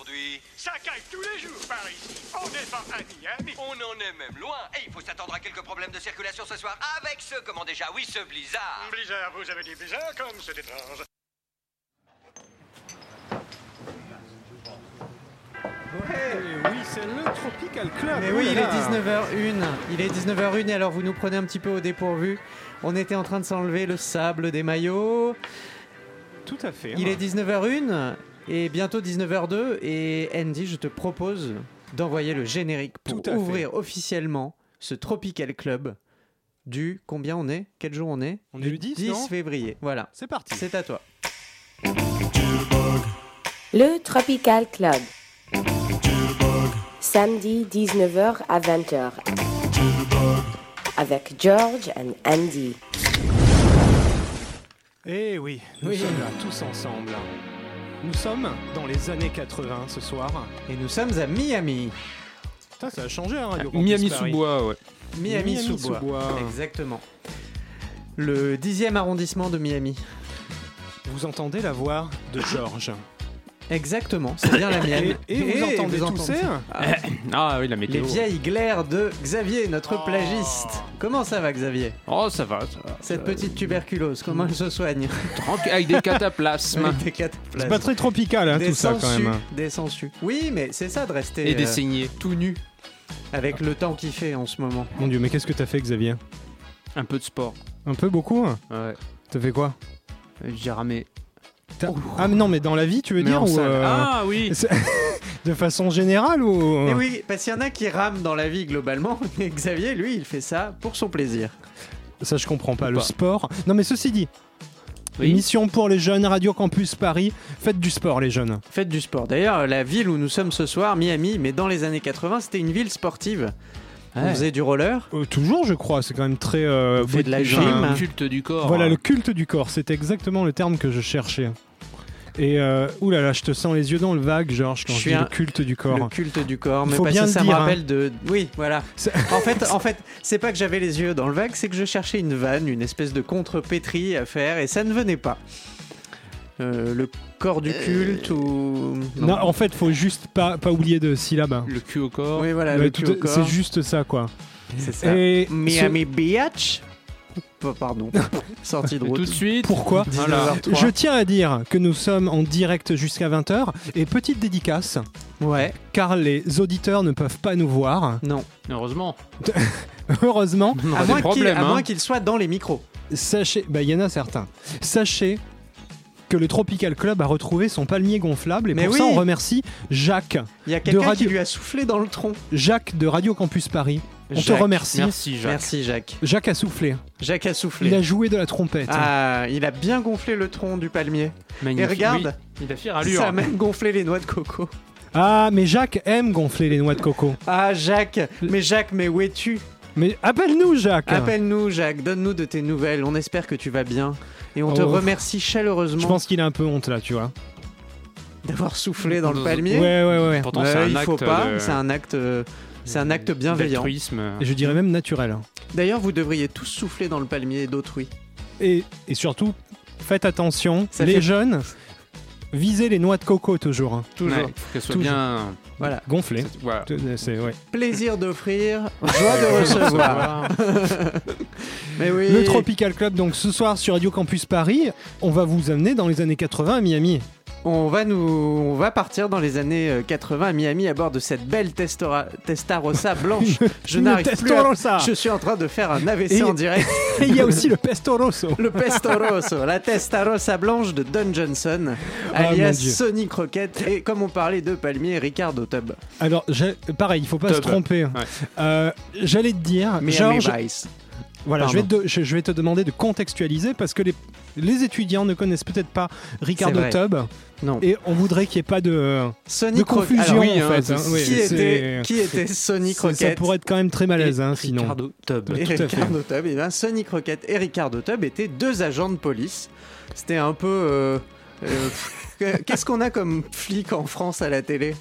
aujourd'hui. Ça caille tous les jours par ici. On n'est pas à Miami. On en est même loin. Et il faut s'attendre à quelques problèmes de circulation ce soir avec ce, comment déjà, oui, ce blizzard. Blizzard, vous avez dit blizzard comme c'est étrange. oui, c'est le Tropical Club. Mais oui, il est là. 19h01. Il est 19h01 et alors vous nous prenez un petit peu au dépourvu. On était en train de s'enlever le sable des maillots. Tout à fait. Il est 19h01 et bientôt 19h02 et Andy, je te propose d'envoyer le générique pour Tout à fait. ouvrir officiellement ce Tropical Club du combien on est? Quel jour on est? On est Du le 10, 10 non? février. Voilà. C'est parti. C'est à toi. Le Tropical Club. Samedi 19h à 20h. Avec George and Andy. Eh oui, nous Oui. sommes là tous ensemble. Nous sommes dans les années 80 ce soir. Et nous sommes à Miami. Putain, ça a changé, hein, Radio Campus Miami Paris. sous bois, ouais. Miami, Miami sous bois. sous bois. Exactement. Le dixième arrondissement de Miami. Vous entendez la voix de George. Exactement, c'est bien la mienne. Et, et vous entendez vous tousser Ah, Ah oui, la Les météo. vieilles glaires de Xavier, notre Oh. plagiste. Comment ça va, Xavier? Oh, ça va, ça va. Cette petite tuberculose, comment elle se soigne? Tranquille, avec des cataplasmes. Avec des cataplasmes. C'est pas très tropical, hein, Des tout ça, quand même. Des sangsues. Oui, mais c'est ça de rester Et des euh, tout nu avec le temps qu'il fait en ce moment. Mon dieu, mais qu'est-ce que t'as fait, Xavier? Un peu de sport. Un peu beaucoup hein? Ouais. T'as fait quoi? J'ai ramé. Ah, mais non, mais dans la vie, tu veux Mais dire en ou, salle. euh, Ah oui De façon générale ou Et oui, parce qu'il y en a qui rament dans la vie globalement, mais Xavier, lui, il fait ça pour son plaisir. Ça, je comprends pas. Ou Le pas. sport. Non, mais ceci dit, Oui. mission pour les jeunes, Radio Campus Paris. Faites du sport, les jeunes. Faites du sport. D'ailleurs, la ville où nous sommes ce soir, Miami, mais dans les années 80, c'était une ville sportive. On Ouais. faisait du roller. Euh, toujours, je crois. C'est quand même très. euh, On fait de la gym. Le culte du corps. Voilà, le culte du corps. C'est exactement le terme que je cherchais. Et euh, oulala, je te sens les yeux dans le vague, Georges, quand Je je, suis dis un- le culte du corps. Le culte du corps, mais faut parce bien que ça me dire, hein. rappelle de. Oui, voilà. En fait, en fait, c'est pas que j'avais les yeux dans le vague, c'est que je cherchais une vanne, une espèce de contre-pétri à faire, et ça ne venait pas. Euh, le corps du culte ou. Non, en fait, faut juste pas, pas oublier de syllabes. Le cul au corps. Oui, voilà, Ouais, le tout- cul au corps. C'est juste ça, quoi. C'est ça. Et Miami Beach. Oh, Pardon. Sortie de route. tout de suite. Pourquoi 19h03. Je tiens à dire que nous sommes en direct jusqu'à 20h et petite dédicace Ouais, car les auditeurs ne peuvent pas nous voir. non. Heureusement. Heureusement, On À moins problèmes. à hein. moins qu'il soit dans les micros. sachez, bah il y en a certains. Sachez que le Tropical Club a retrouvé son palmier gonflable et Mais pour ça on remercie Jacques, Il y a quelqu'un radio- qui lui a soufflé dans le tronc. Jacques de Radio Campus Paris. On te remercie. Merci, Jacques. Merci Jacques. Jacques a soufflé. Jacques a soufflé. Il a joué de la trompette. Ah, il a bien gonflé le tronc du palmier. Et Magnifique. regarde, Oui, il a fière allure. ça a même gonflé les noix de coco. Ah, mais Jacques aime gonfler les noix de coco. Ah Jacques, mais Jacques, mais où es-tu? Mais appelle-nous Jacques. Appelle-nous Jacques, donne-nous de tes nouvelles, on espère que tu vas bien. Et on te Oh. remercie chaleureusement Je pense qu'il a un peu honte là, tu vois. d'avoir soufflé dans le palmier. Ouais, ouais, ouais. Pourtant, un il faut acte pas, de- c'est un acte, euh, c'est un acte bienveillant. d'altruisme. Et je dirais même naturel. D'ailleurs, vous devriez tous souffler dans le palmier d'autrui. Et, et surtout, faites attention, Ça les fait- jeunes, visez les noix de coco toujours. Toujours. Ouais, faut soit Toujours. bien. Voilà. C'est, ouais. Plaisir d'offrir, joie de recevoir. Mais oui. Le Tropical Club, donc ce soir sur Radio Campus Paris, on va vous amener dans les années 80 à Miami. On va nous, on va partir dans les années euh, 80 à Miami à bord de cette belle Testora- Testarossa blanche. Je n'arrive plus. À... Testarossa. Je suis en train de faire un AVC Et- en direct. Et il y a aussi le Pesto Rosso. Le Pesto Rosso, la Testarossa blanche de Don Johnson, Ah, alias Dieu. Sonny Croquette, et comme on parlait de palmier, Ricardo Tub. Alors, j'ai- pareil, il faut pas se tromper. Euh, J'allais te dire, Miami Georges, Vice. Voilà, je vais, te, je, je vais te demander de contextualiser parce que les, les étudiants ne connaissent peut-être pas Ricardo. Tubb Non. et on voudrait qu'il n'y ait pas de, confusion Alors, oui, en hein, fait. hein. Oui, qui, était, qui était Sonny ça- Ça pourrait être quand même très malaise, hein, sinon. Ricardo Tubb. et. Ricardo Tubb, et bien Sonny Croquette et Ricardo Tubb étaient deux agents de police. C'était un peu. euh, euh, Qu'est-ce qu'on a comme flic en France à la télé?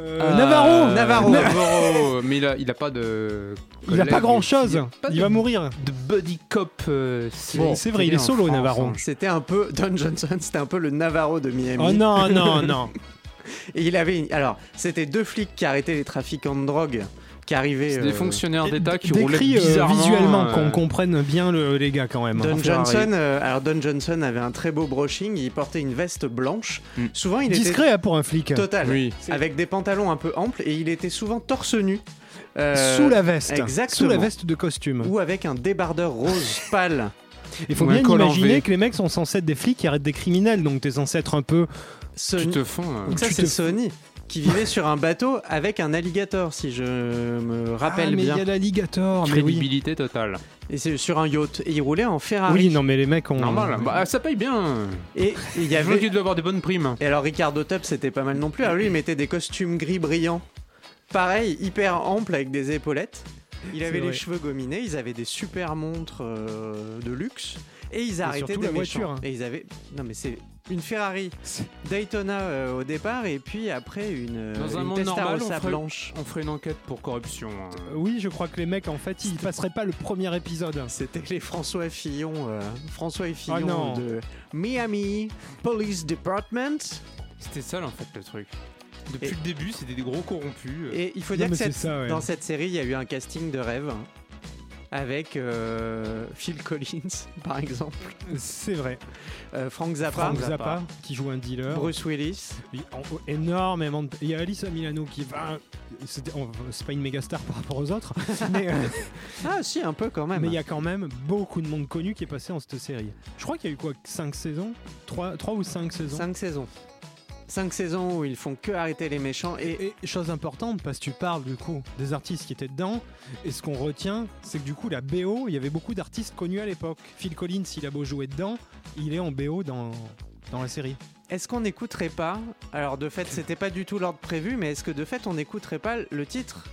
Euh, Navarro Navarro. Navarro. Mais il a, il a pas de. Il a pas grand chose. Il a pas Il de- va mourir. De buddy cop. euh, c'est Bon, c'est vrai, il est solo, France, Navarro. hein. C'était un peu Don Johnson, c'était un peu le Navarro de Miami. Oh non, non, non. Et il avait une- alors c'était deux flics qui arrêtaient les trafiquants de drogue qui arrivaient. C'est des euh, fonctionnaires d'État qui roulaient euh, bizarrement. visuellement, euh, qu'on comprenne bien le, les gars quand même. Don Ferrari. Johnson, alors Don Johnson avait un très beau brushing, il portait une veste blanche. Mm. Souvent il Discret hein, pour un flic. total, Oui. avec des pantalons un peu amples et il était souvent torse nu. euh, Sous la veste. exactement. Sous la veste de costume. ou avec un débardeur rose pâle. Il faut Ou bien imaginer que les mecs sont censés être des flics qui arrêtent des criminels, donc t'es censé être un peu. Tu Sony. te fonds. euh, Donc ça c'est te- Sony qui vivait sur un bateau avec un alligator si je me rappelle ah, mais bien. il y a l'alligator, oui. Crédibilité totale. Et c'est sur un yacht et il roulait en Ferrari. Oui, non, mais les mecs ont. Normal. Bah, ça paye bien. Et il y avait dû avoir des bonnes primes. Et alors Ricardo Tubb c'était pas mal non plus. Alors lui il mettait des costumes gris brillants. Pareil, hyper amples avec des épaulettes. Il avait les vrai. cheveux gominés, ils avaient des super montres euh, de luxe et ils arrêtaient des la méchants. voiture, hein. Et ils avaient non mais c'est une Ferrari Daytona euh, au départ et puis après une, euh, Dans un une monde normal, on ferait- blanche. On ferait une enquête pour corruption. hein. Euh, Oui, je crois que les mecs, en fait, ils passeraient pas le premier épisode. C'était les François Fillon, euh, François et Fillon Ah non. de Miami Police Department. C'était ça en fait le truc. Depuis Et- le début, c'était des gros corrompus. euh. Et il faut Non, dire que mais c'est cette- ça, ouais. dans cette série, il y a eu un casting de rêve hein, avec euh, Phil Collins, par exemple, C'est vrai. euh, Frank Zappa, Frank Zappa, qui joue un dealer. Bruce Willis. Il- en- énormément de... Il y a Alyssa Milano qui va. C'est pas une méga star par rapport aux autres, mais euh, Ah, si, un peu quand même. mais il y a quand même beaucoup de monde connu qui est passé en cette série. Je crois qu'il y a eu quoi 5 saisons? 3, ou 5 saisons? Cinq saisons. Cinq saisons où ils font que arrêter les méchants et Et chose importante, parce que tu parles du coup des artistes qui étaient dedans, et ce qu'on retient, c'est que du coup la BO, il y avait beaucoup d'artistes connus à l'époque. Phil Collins, il a beau jouer dedans, il est en BO dans, dans la série. est-ce qu'on n'écouterait pas Alors de fait, c'était pas du tout l'ordre prévu, mais est-ce que de fait on n'écouterait pas le titre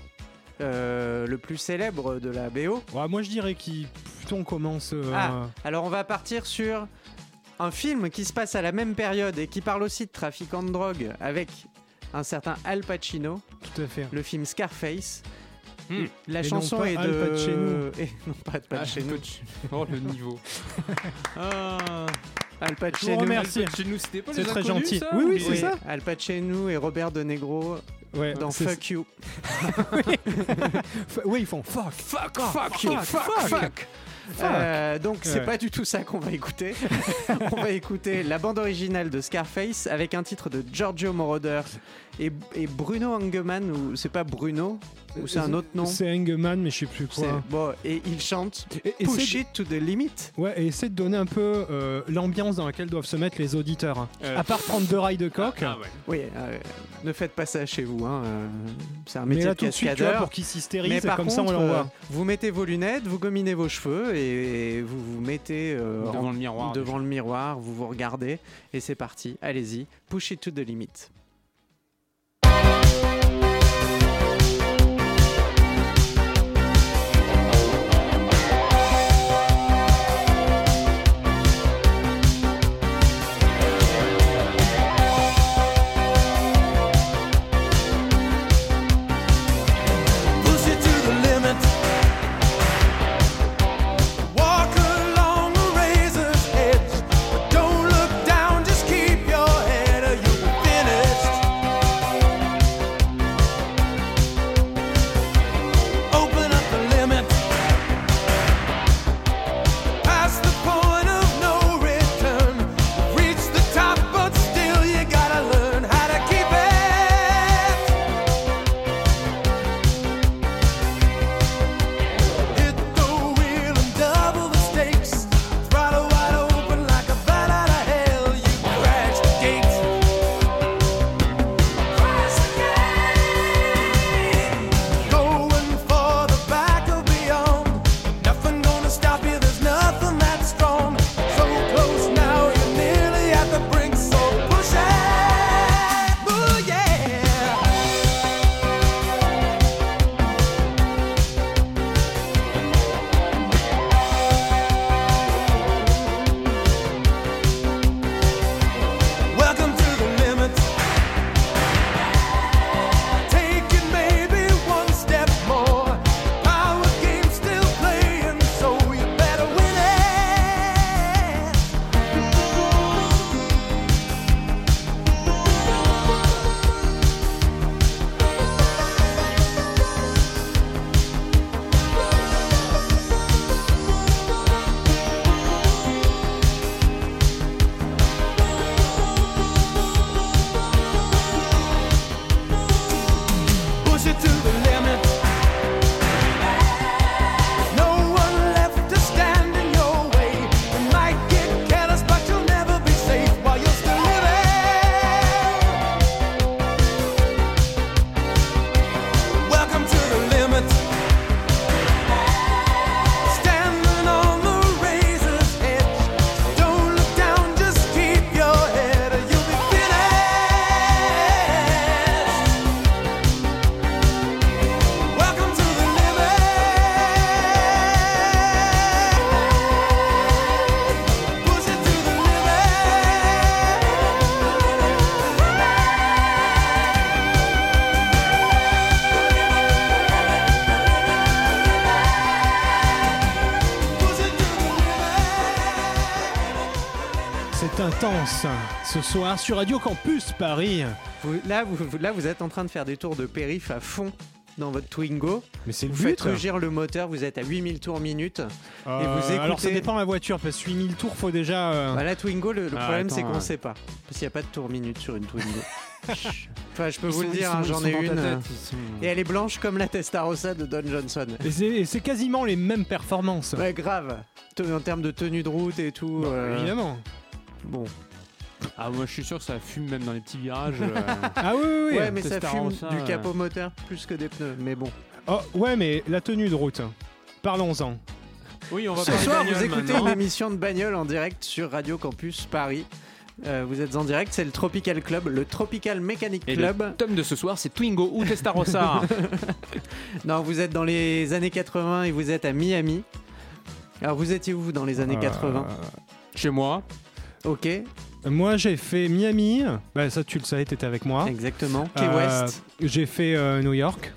euh, le plus célèbre de la BO Ouais, moi je dirais qu'il plutôt on commence. euh, Ah. Alors on va partir sur un film qui se passe à la même période et qui parle aussi de trafiquants de drogue avec un certain Al Pacino, Tout à fait. le film Scarface. Hmm. La Et non chanson pas est Al de Pacino. Et non pas Al Ah, Pacino. Oh le niveau. ah. Al Je Pacino. c'était pas C'est les très inconnus, gentil. ça, Oui, ou oui, c'est ça. Al Pacino et Robert De Negro Ouais, dans Fuck You. Oui, ils font fuck. Fuck, fuck, you, fuck, fuck, fuck. fuck. Euh, donc c'est Ouais. pas du tout ça qu'on va écouter. On va écouter la bande originale de Scarface avec un titre de Giorgio Moroder et, et Bruno Engemann ou c'est pas Bruno ou c'est un autre nom. C'est Engeman, mais je sais plus quoi. Bon et il chante Et, Push it to the limit. Ouais, et essaie de donner un peu euh, l'ambiance dans laquelle doivent se mettre les auditeurs. Euh, À part prendre deux rails de coq. Ah, ouais. Oui, euh, ne faites pas ça chez vous. Hein. C'est un mais métier là de tout de suite, tu vois, cascadeur. pour qu'ils Mais s'hystérisent, par comme contre, ça on euh, l'envoie. vous mettez vos lunettes, vous gominez vos cheveux et vous vous mettez euh, en- Devant le miroir. devant le miroir, vous vous regardez et c'est parti. Allez-y, push it to the limit. Ce soir sur Radio Campus Paris. Vous- là, vous, vous- là, vous êtes en train de faire des tours de périph à fond dans votre Twingo. Mais c'est le Vous but. faites rugir le moteur, vous êtes à 8000 tours minute. Euh, et vous écoutez- Alors ça dépend de la voiture parce que 8000 tours faut déjà. euh, Bah, la Twingo, le, le Ah, problème c'est qu'on ouais. sait pas. Parce qu'il n'y a pas de tour minute sur une Twingo. enfin, je peux Ils vous le dire, hein, j'en ai une. euh, tête, ils sont- Et elle est blanche comme la Testarossa de Don Johnson. et c'est- quasiment les mêmes performances. Ouais, grave. En termes de tenue de route et tout. Bah, euh, Évidemment. Bon. Ah, moi je suis sûr que ça fume même dans les petits virages. euh. Ah oui, oui, oui. Ouais, mais ça fume Testarossa, du capot moteur plus que des pneus. Mais bon. Oh, ouais, mais la tenue de route. Parlons-en. Oui, on va Ce parler soir, vous écoutez maintenant. une émission de bagnole en direct sur Radio Campus Paris. Euh, vous êtes en direct, c'est le Tropical Club, le Tropical Mechanic Et Club. le tome de ce soir, c'est Twingo ou Testarossa. Non, vous êtes dans les années 80 et vous êtes à Miami. Alors, vous étiez où dans les années 80 Chez moi. Ok, Euh, moi, j'ai fait Miami. Bah, ça, tu le savais, t'étais avec moi. exactement. Key Euh, West. J'ai fait euh, New York.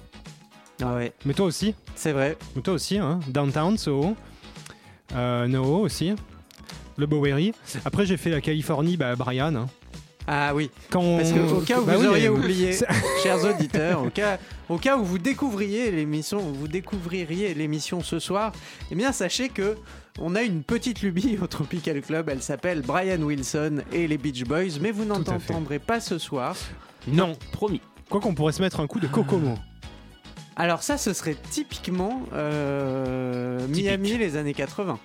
Ah ouais, Mais toi aussi. c'est vrai. Mais toi aussi, hein. Downtown, Soho. Euh, NoHo aussi. Le Bowery. Après, j'ai fait la Californie, bah, Brian. hein. Ah oui, Quand on- parce que au cas où Bah vous oui, auriez oublié, c'est- chers auditeurs, au cas, au cas où vous découvriez l'émission, vous découvririez l'émission ce soir, eh bien sachez que on a une petite lubie au Tropical Club. Elle s'appelle Brian Wilson et les Beach Boys, mais vous n'entendrez pas ce soir. Non. Promis. Quoi qu'on pourrait se mettre un coup de Kokomo. Alors ça, ce serait typiquement euh, Miami les années 80.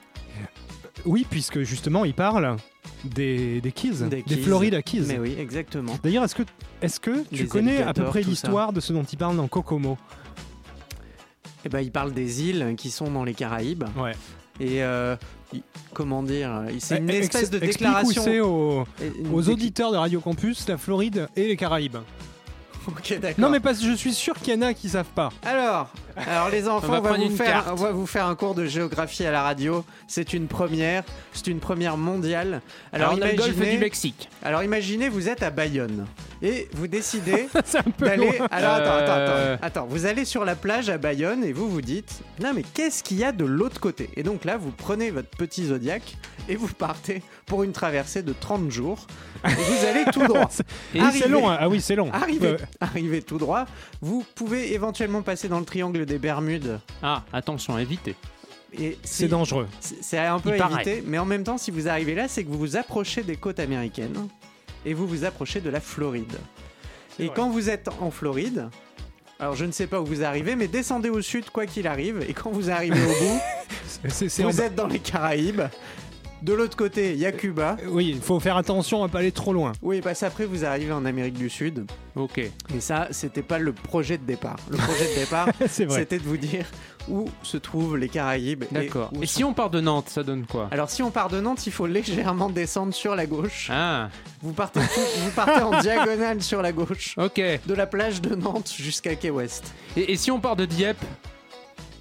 Oui, puisque justement, il parle des, des Keys, Des des, Keys. Florida Keys. Mais oui, exactement. D'ailleurs, est-ce que, est que tu Les connais à peu près l'histoire de ce dont il parle dans Kokomo? Et ben, il parle des îles qui sont dans les Caraïbes. Ouais. Et euh, comment dire C'est une ex- espèce de explique déclaration. où c'est aux, aux auditeurs de Radio Campus, la Floride et les Caraïbes. Ok, d'accord. Non, mais parce que je suis sûr qu'il y en a qui savent pas. Alors, alors les enfants, On va on va, prendre vous faire, carte. on va vous faire un cours de géographie à la radio. C'est une première, c'est une première mondiale. Alors, a le golfe imaginez, du Mexique. alors imaginez, vous êtes à Bayonne et vous décidez d'aller. Alors attends, attends, Euh. attends, attends. Vous allez sur la plage à Bayonne et vous vous dites, non mais qu'est-ce qu'il y a de l'autre côté? Et donc là, vous prenez votre petit zodiaque et vous partez pour une traversée de 30 jours. Et vous allez tout droit. Et c'est long. hein. Ah oui, c'est long. Arrivez, Euh, arrivez tout droit. Vous pouvez éventuellement passer dans le triangle des Bermudes. Ah, attention, évitez. Et c'est dangereux. c'est un peu Il à paraît. éviter, mais en même temps, si vous arrivez là, c'est que vous vous approchez des côtes américaines et vous vous approchez de la Floride. Et vrai. quand vous êtes en Floride, alors je ne sais pas où vous arrivez, mais descendez au sud quoi qu'il arrive, et quand vous arrivez au bout, vous êtes dans les Caraïbes. De l'autre côté, il y a Cuba. Oui, il faut faire attention à pas aller trop loin. Oui, parce qu'après vous arrivez en Amérique du Sud. Ok. Et ça, c'était pas le projet de départ. Le projet de départ, c'était de vous dire où se trouvent les Caraïbes. D'accord. Et sont- si on part de Nantes, ça donne quoi? Alors si on part de Nantes, il faut légèrement descendre sur la gauche. Ah, Vous partez, vous partez en diagonale sur la gauche ok. De la plage de Nantes jusqu'à Quai West. et si on part de Dieppe?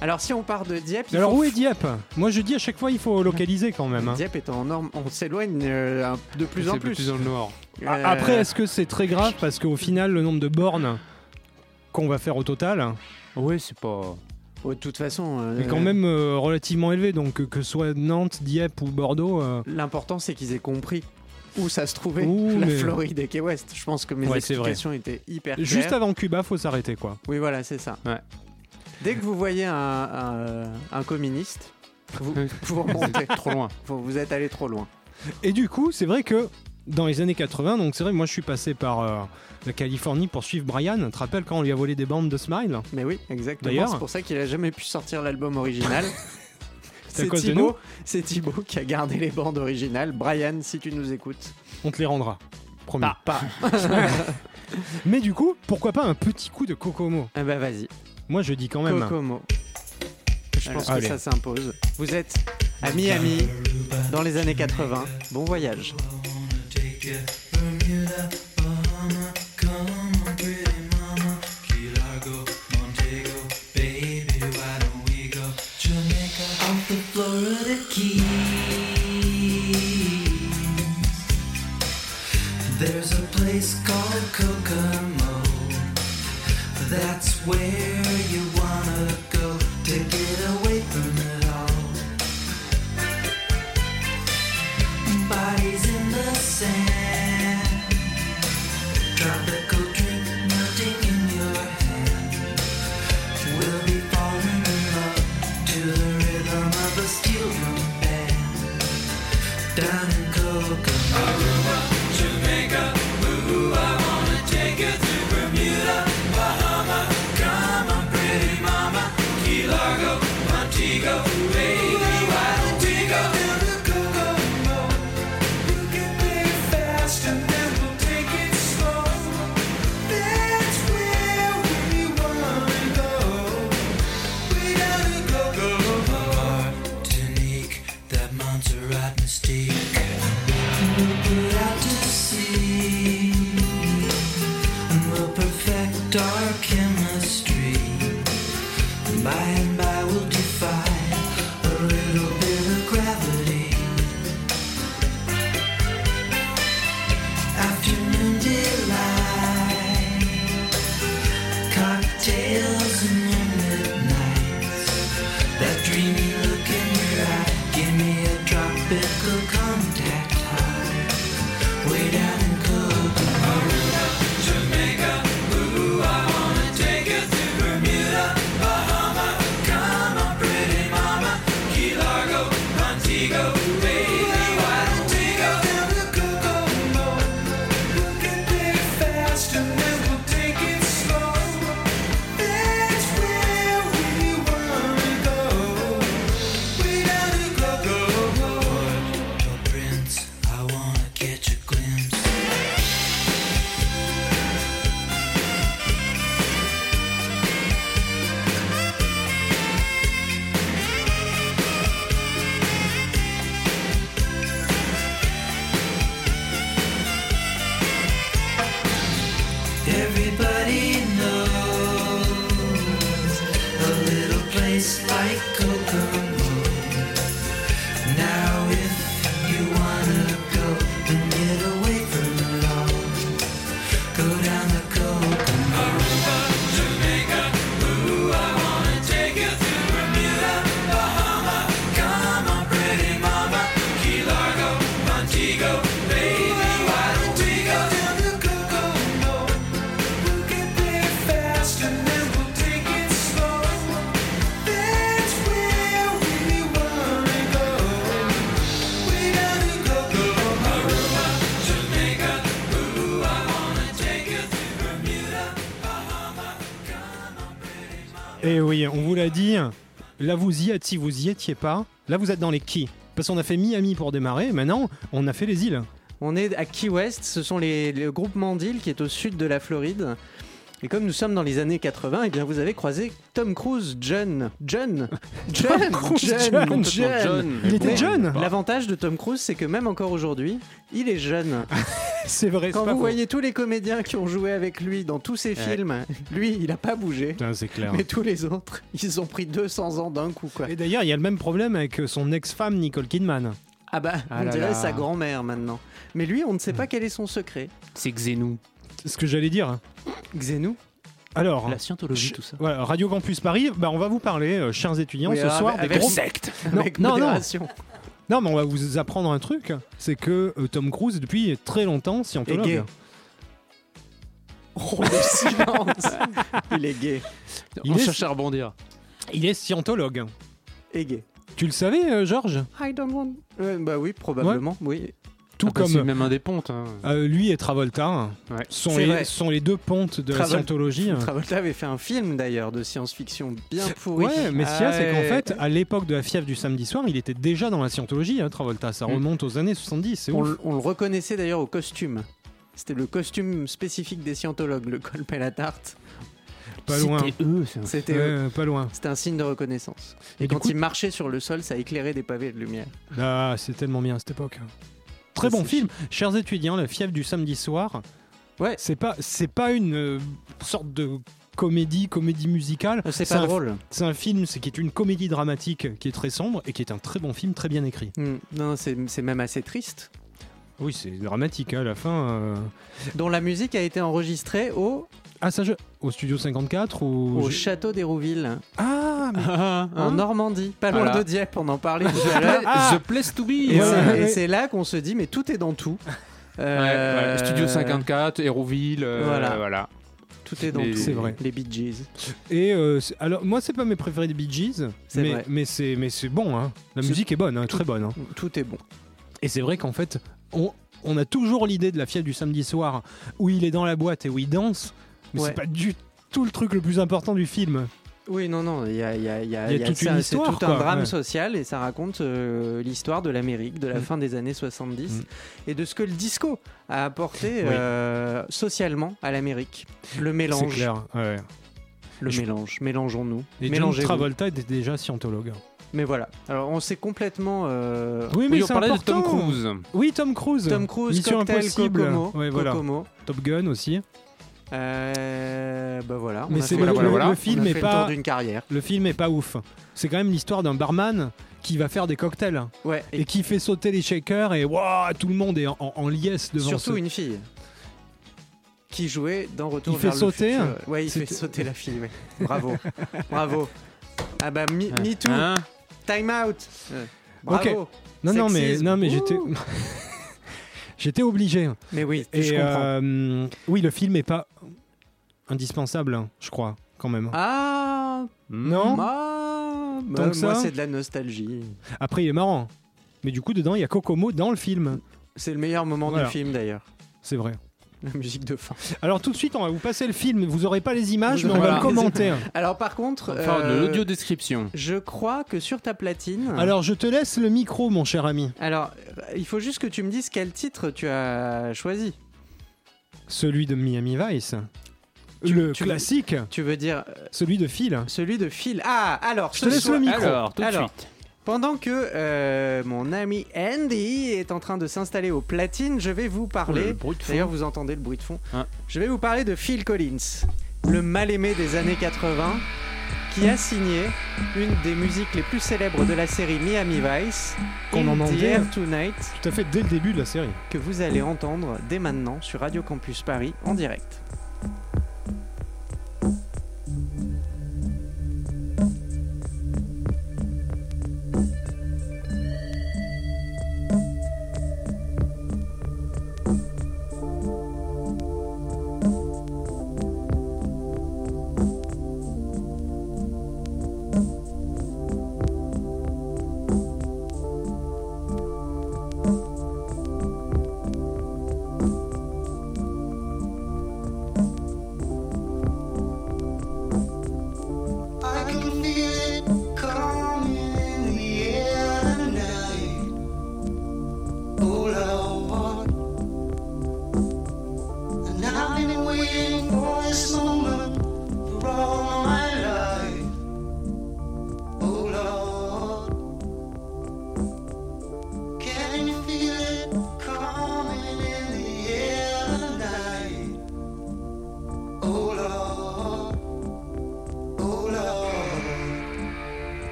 Alors si on part de Dieppe, Alors faut où est Dieppe Moi je dis à chaque fois il faut localiser quand même. hein. Dieppe est en norme, on s'éloigne euh, de plus en C'est plus. plus dans le nord. Euh, Après, est-ce que c'est très grave parce qu'au final le nombre de bornes qu'on va faire au total Ouais, c'est pas. de toute façon, euh, est quand même euh, relativement élevé. Donc que, que ce soit Nantes, Dieppe ou Bordeaux. euh, l'important c'est qu'ils aient compris où ça se trouvait, Ouh, la mais- Floride et Quai West. Je pense que mes Ouais, explications étaient hyper claires. Juste avant Cuba, faut s'arrêter quoi. Oui, voilà, c'est ça. Ouais. Dès que vous voyez un, un, un communiste, vous, vous remontez. Trop loin. Vous- vous êtes allé trop loin. Et du coup, c'est vrai que dans les années 80, donc c'est vrai, moi je suis passé par euh, la Californie pour suivre Brian. Tu te rappelles quand on lui a volé des bandes de Smile? Mais oui, exactement. D'ailleurs- C'est pour ça qu'il a jamais pu sortir l'album original. C'est Thibaut, c'est Thibaut qui a gardé les bandes originales. Brian, si tu nous écoutes. On te les rendra. Promis. Pas. Mais du coup, pourquoi pas un petit coup de Kokomo? Eh ben vas-y. Moi je dis quand même. Kokomo. Je pense Allez. que ça s'impose. Vous êtes à Miami dans les années 80. Bon voyage. There's a place called Kokomo. That's where down là vous y êtes, si vous y étiez pas, là vous êtes dans les quais. Parce qu'on a fait Miami pour démarrer, maintenant on a fait les îles. On est à Key West, ce sont les, le groupement d'îles qui est au sud de la Floride. Et comme nous sommes dans les années 80, eh bien vous avez croisé Tom Cruise jeune. Jeune Jeune Cruise Jeune, jeune. jeune. John, Il était jeune. L'avantage de Tom Cruise, c'est que même encore aujourd'hui, il est jeune. C'est vrai, Quand vous faux. voyez tous les comédiens qui ont joué avec lui dans tous ses films, lui, il a pas bougé. Putain, c'est clair. Mais tous les autres, ils ont pris 200 ans d'un coup, quoi. Et d'ailleurs, il y a le même problème avec son ex-femme Nicole Kidman. Ah bah, Ah on là dirait là. sa grand-mère maintenant. Mais lui, on ne sait pas quel est son secret. C'est Xenou. C'est ce que j'allais dire. Xenou Alors, La scientologie, tout ça. voilà, Radio Campus Paris, bah, on va vous parler, euh, chers étudiants, Oui, ce alors, soir avec- des gros- secte. Non, avec non, non. Non, mais on va vous apprendre un truc, c'est que euh, Tom Cruise, depuis très longtemps, Et gay. scientologue. Oh, le silence Il est gay. Il On est- cherche à rebondir. Il est scientologue. Et gay. Tu le savais, euh, Georges? I don't want... Bah oui, probablement, oui. Tout Ah bah, comme c'est même un des pontes. hein. euh, lui et Travolta Ouais. sont, les, vrai. sont les deux pontes de la scientologie. Travolta avait fait un film d'ailleurs de science-fiction bien pourri. Ouais, mais ce qu'il y a, Ah c'est qu'en ouais. fait, à l'époque de la fièvre du samedi soir, il était déjà dans la scientologie, hein, Travolta. Ça Mm. remonte aux années 70, c'est on, on le reconnaissait d'ailleurs au costume. C'était le costume spécifique des scientologues, le col et la tarte. Pas loin. C'était eux. C'était Ouais, pas loin. c'était un signe de reconnaissance. Et, quand coup- il marchait sur le sol, ça éclairait des pavés de lumière. Ah, c'est tellement bien à cette époque. Très bon film. Chers étudiants, La fièvre du samedi soir. Ouais. C'est pas, c'est pas une euh, sorte de comédie, comédie musicale. Euh, C'est pas un- drôle. C'est un film, c'est qui est une comédie dramatique qui est très sombre et qui est un très bon film, très bien écrit. Hmm, Non, c'est c'est même assez triste. Oui, c'est dramatique hein, à la fin. euh. Dont la musique a été enregistrée au, Ah, ça, je... au studio 54 ou au château d'Hérouville, Ah, mais... Ah, en Normandie, pas loin Voilà. de Dieppe, on en parlait tout à l'heure. Ah. The place to be. Et Ouais, c'est- là qu'on se dit, mais tout est dans tout. Euh, ouais, Studio 54, Hérouville, euh, Voilà. voilà. Tout est dans Les- tout. C'est vrai. Les Bee Gees. Et euh, alors, moi, c'est pas mes préférés des Bee Gees, mais, vrai. mais c'est mais c'est bon. Hein. La musique est bonne, hein, tout- très bonne. hein. Tout est bon. Et c'est vrai qu'en fait, on, on a toujours l'idée de la fièvre du samedi soir où il est dans la boîte et où il danse, mais Ouais. c'est pas du tout le truc le plus important du film. Oui, non, non, il y a, y y y toute une c'est histoire, tout un drame ouais. social et ça raconte euh, l'histoire de l'Amérique de la Mm. fin des années 70 Mm. et de ce que le disco a apporté Oui. euh, socialement à l'Amérique. Le C'est mélange, clair. ouais. le Je- mélange, mélangeons-nous, Et John. Travolta était déjà scientologue. Mais voilà, alors on s'est complètement... euh, Oui, mais Oui, on c'est parlait de Tom. Cruise. Oui, Tom Cruise. Tom Cruise, Mission Cocktail, Impossible. Kokomo, Ouais, voilà. Kokomo. Top Gun aussi. Euh, bah voilà, Mais c'est fait le, le- voilà, le- voilà. le on a film fait est le tour pas d'une carrière. le film est pas ouf. C'est quand même l'histoire d'un barman qui va faire des cocktails Ouais, et et qui fait sauter les shakers et waouh, tout le monde est en, en- en liesse devant surtout ce- une fille qui jouait dans Retour Il fait vers le sauter futur. Ouais, il fait sauter la fille. ouais. Bravo, bravo. Ah bah me, me too. Hein Time out. Bravo. Non non mais non mais j'étais. j'étais obligé. Mais oui, Et je comprends. euh, oui, le film est pas indispensable, hein, je crois quand même. Ah, Non ah, que moi c'est de la nostalgie. Après il est marrant. Mais du coup dedans il y a Kokomo dans le film. C'est le meilleur moment Voilà. du film d'ailleurs. C'est vrai. La musique de fin. Alors tout de suite on va vous passer le film. Vous aurez pas les images mais on va le commenter. Alors par contre, faire de euh, l'audio description. je crois que sur ta platine. Alors je te laisse le micro mon cher ami. Alors, euh, il faut juste que tu me dises quel titre tu as choisi. Celui de Miami Vice. Tu- le tu- classique. Tu veux dire euh, Celui de Phil. celui de Phil Ah, alors, Je ce te laisse soir- le micro. Alors, tout de Alors, suite. Pendant que euh, mon ami Andy est en train de s'installer au platine, je vais vous Oh, le parler. fond. D'ailleurs, vous entendez le bruit de fond. Hein. Je vais vous parler de Phil Collins, le mal-aimé des années 80, qui a signé une des musiques les plus célèbres de la série Miami Vice, Qu'on. Air Tonight, Tout à fait dès le début de la série. que vous allez entendre dès maintenant sur Radio Campus Paris en direct.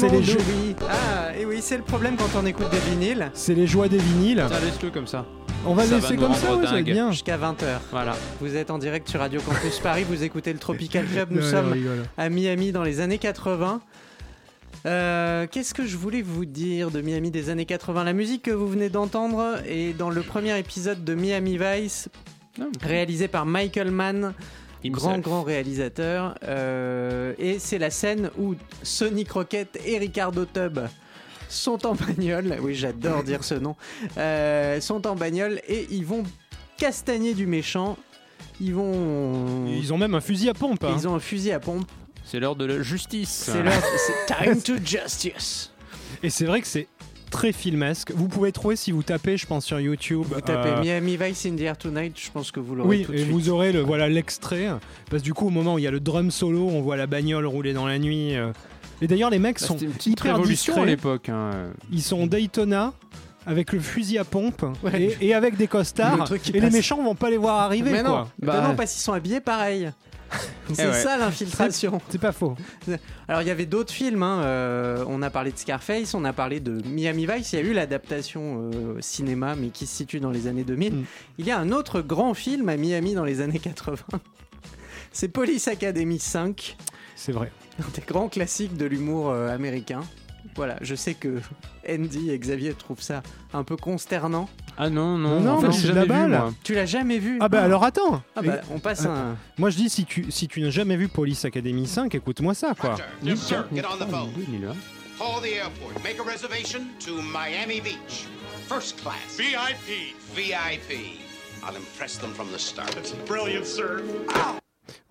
C'est les, jo- Ah, et oui, c'est le problème quand on écoute des vinyles c'est les joies des vinyles. Tiens, laisse-le comme ça. On va Ça laisser va comme ça, ouais, ça va être bien. jusqu'à 20h. Voilà. Vous êtes en direct sur Radio Campus Paris, vous écoutez le Tropical Club, nous sommes à Miami dans les années 80. Euh, Qu'est-ce que je voulais vous dire de Miami des années 80 La musique que vous venez d'entendre est dans le premier épisode de Miami Vice, réalisé par Michael Mann, Himself. grand réalisateur. Euh, et c'est la scène où Sonic Rocket et Ricardo Tubb sont en bagnole. Oui, j'adore dire ce nom. Euh, sont en bagnole et ils vont castagner du méchant. Ils vont. Ils ont même un fusil à pompe. hein. Ils ont un fusil à pompe. C'est l'heure de la justice. C'est l'heure. C'est time to justice. Et c'est vrai que c'est très filmesque. Vous pouvez trouver si vous tapez, je pense, sur YouTube. Vous tapez euh, Miami Vice in the Air Tonight, je pense que vous l'aurez Oui, tout de et suite. vous aurez le voilà l'extrait parce que du coup au moment où il y a le drum solo, on voit la bagnole rouler dans la nuit. euh. Et d'ailleurs les mecs Bah, sont une hyper révolution à l'époque. hein. Ils sont Daytona avec le fusil à pompe Ouais. et, et avec des costards. Le et les méchants vont pas les voir arriver. Mais non, quoi. bah Bah, non, parce qu'ils sont habillés pareil. C'est Eh ouais. ça l'infiltration. C'est pas faux. Alors il y avait d'autres films, hein, euh, on a parlé de Scarface, on a parlé de Miami Vice, il y a eu l'adaptation euh, cinéma mais qui se situe dans les années 2000. Mm. Il y a un autre grand film à Miami dans les années 80. C'est Police Academy 5, C'est vrai. un des grands classiques de l'humour euh, américain. Voilà, je sais que Andy et Xavier trouvent ça un peu consternant. Ah non, non, Non, en fait, non, c'est de la vu, balle. moi. Tu l'as jamais vu Ah bah alors attends. Ah bah, on passe Euh, un... Moi je dis si tu si tu n'as jamais vu Police Academy 5, écoute-moi ça quoi. Yes, sir. Get on the phone. Il est là. Call the airport. Make a reservation to Miami Beach. First class. VIP. VIP. I'll impress them from the start. Brilliant, sir.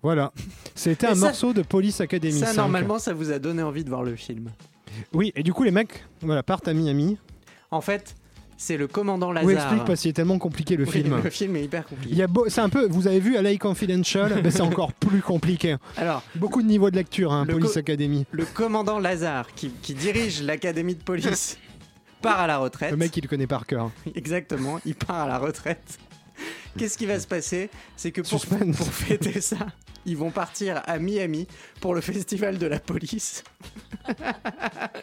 Voilà. C'était un ça- morceau de Police Academy Ça 5. normalement ça vous a donné envie de voir le film. Oui, et du coup les mecs voilà, partent à Miami. En fait, c'est le commandant Lazare. Oui, explique parce qu'il est tellement compliqué le Oui, film. Le film est hyper compliqué. Il y a beau- c'est un peu, vous avez vu à LA Confidential, ben, c'est encore plus compliqué. Alors, Beaucoup de niveaux de lecture, hein, Police Academy. le commandant Lazare, qui, qui dirige l'académie de police, part à la retraite. Le mec, il le connaît par cœur. Exactement, il part à la retraite. Qu'est-ce qui va se passer? C'est que pour, fêter ça, ils vont partir à Miami pour le festival de la police.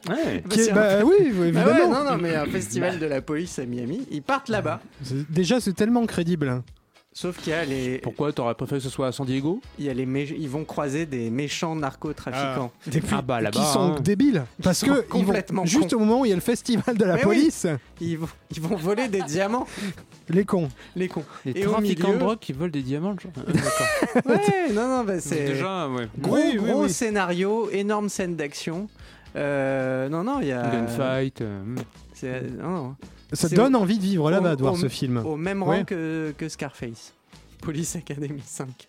Ouais. Bah, est- un- bah oui, Bah évidemment. ouais, non, non, mais un festival de la police à Miami. Ils partent là-bas. Déjà, c'est tellement crédible. hein. Sauf qu'il y a les, Pourquoi t'aurais préféré que ce soit à San Diego il y a les mé- ils vont croiser des méchants narcotrafiquants. Des Ah bah là-bas. Qui sont hein. débiles. Parce que ils vont- complètement juste au moment où il y a le festival de la Mais oui. police, Ils vont, ils vont voler des diamants, les cons. les cons. Les Et trafiquants milieu- de drogue qui volent des diamants. genre. Ah, D'accord. Ouais, non, non, bah c'est Déjà, ouais. gros, Oui, oui, gros oui. scénario, énorme scène d'action. Euh, non, non, il y a. Gunfight. euh, hmm. Non, non. Ça C'est donne au- envie de vivre là-bas, au- de voir au- ce film. Au même Ouais. rang que, que Scarface. Police Academy 5.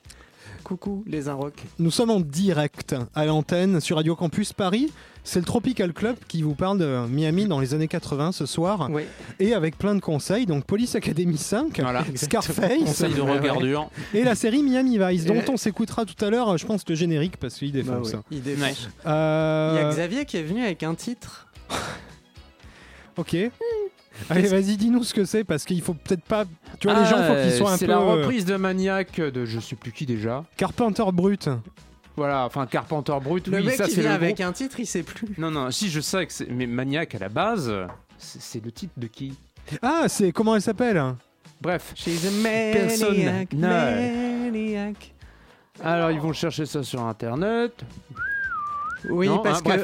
Coucou les Inrocks. Nous sommes en direct à l'antenne sur Radio Campus Paris. C'est le Tropical Club qui vous parle de Miami dans les années 80 ce soir. Oui. Et avec plein de conseils. Donc Police Academy 5, Voilà. Scarface Conseil de regardure. et la série Miami Vice, dont on s'écoutera tout à l'heure, je pense, le générique parce qu'il Bah défonce. ouais, il défonce. Ouais. Euh, Il y a Xavier qui est venu avec un titre. Ok. Allez, vas-y, dis-nous ce que c'est parce qu'il faut peut-être pas. Tu vois, les gens, faut qu'ils soient un Ah, C'est peu. la euh, reprise de Maniac de je sais plus qui déjà. Carpenter Brut. Voilà, enfin Carpenter Brut, Le oui, mec ça qui c'est vient le avec groupe. un titre, il sait plus. Non, non, si je sais que c'est. Mais Maniac à la base, c'est c'est le titre de qui? Ah, c'est. Comment elle s'appelle? Bref. She's a Personne maniac, maniac. Alors ils vont chercher ça sur internet. Oui, Non, parce hein,